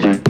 Big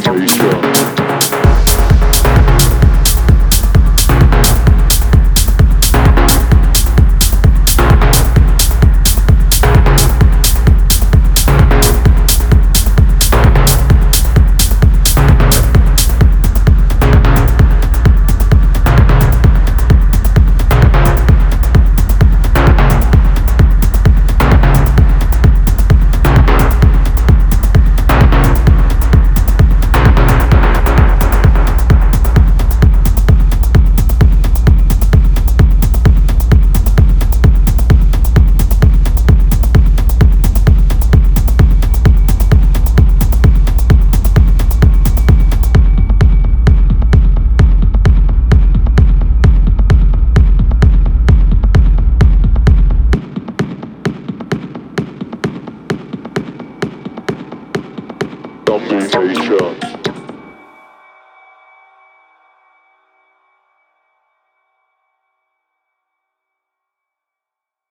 Station combination.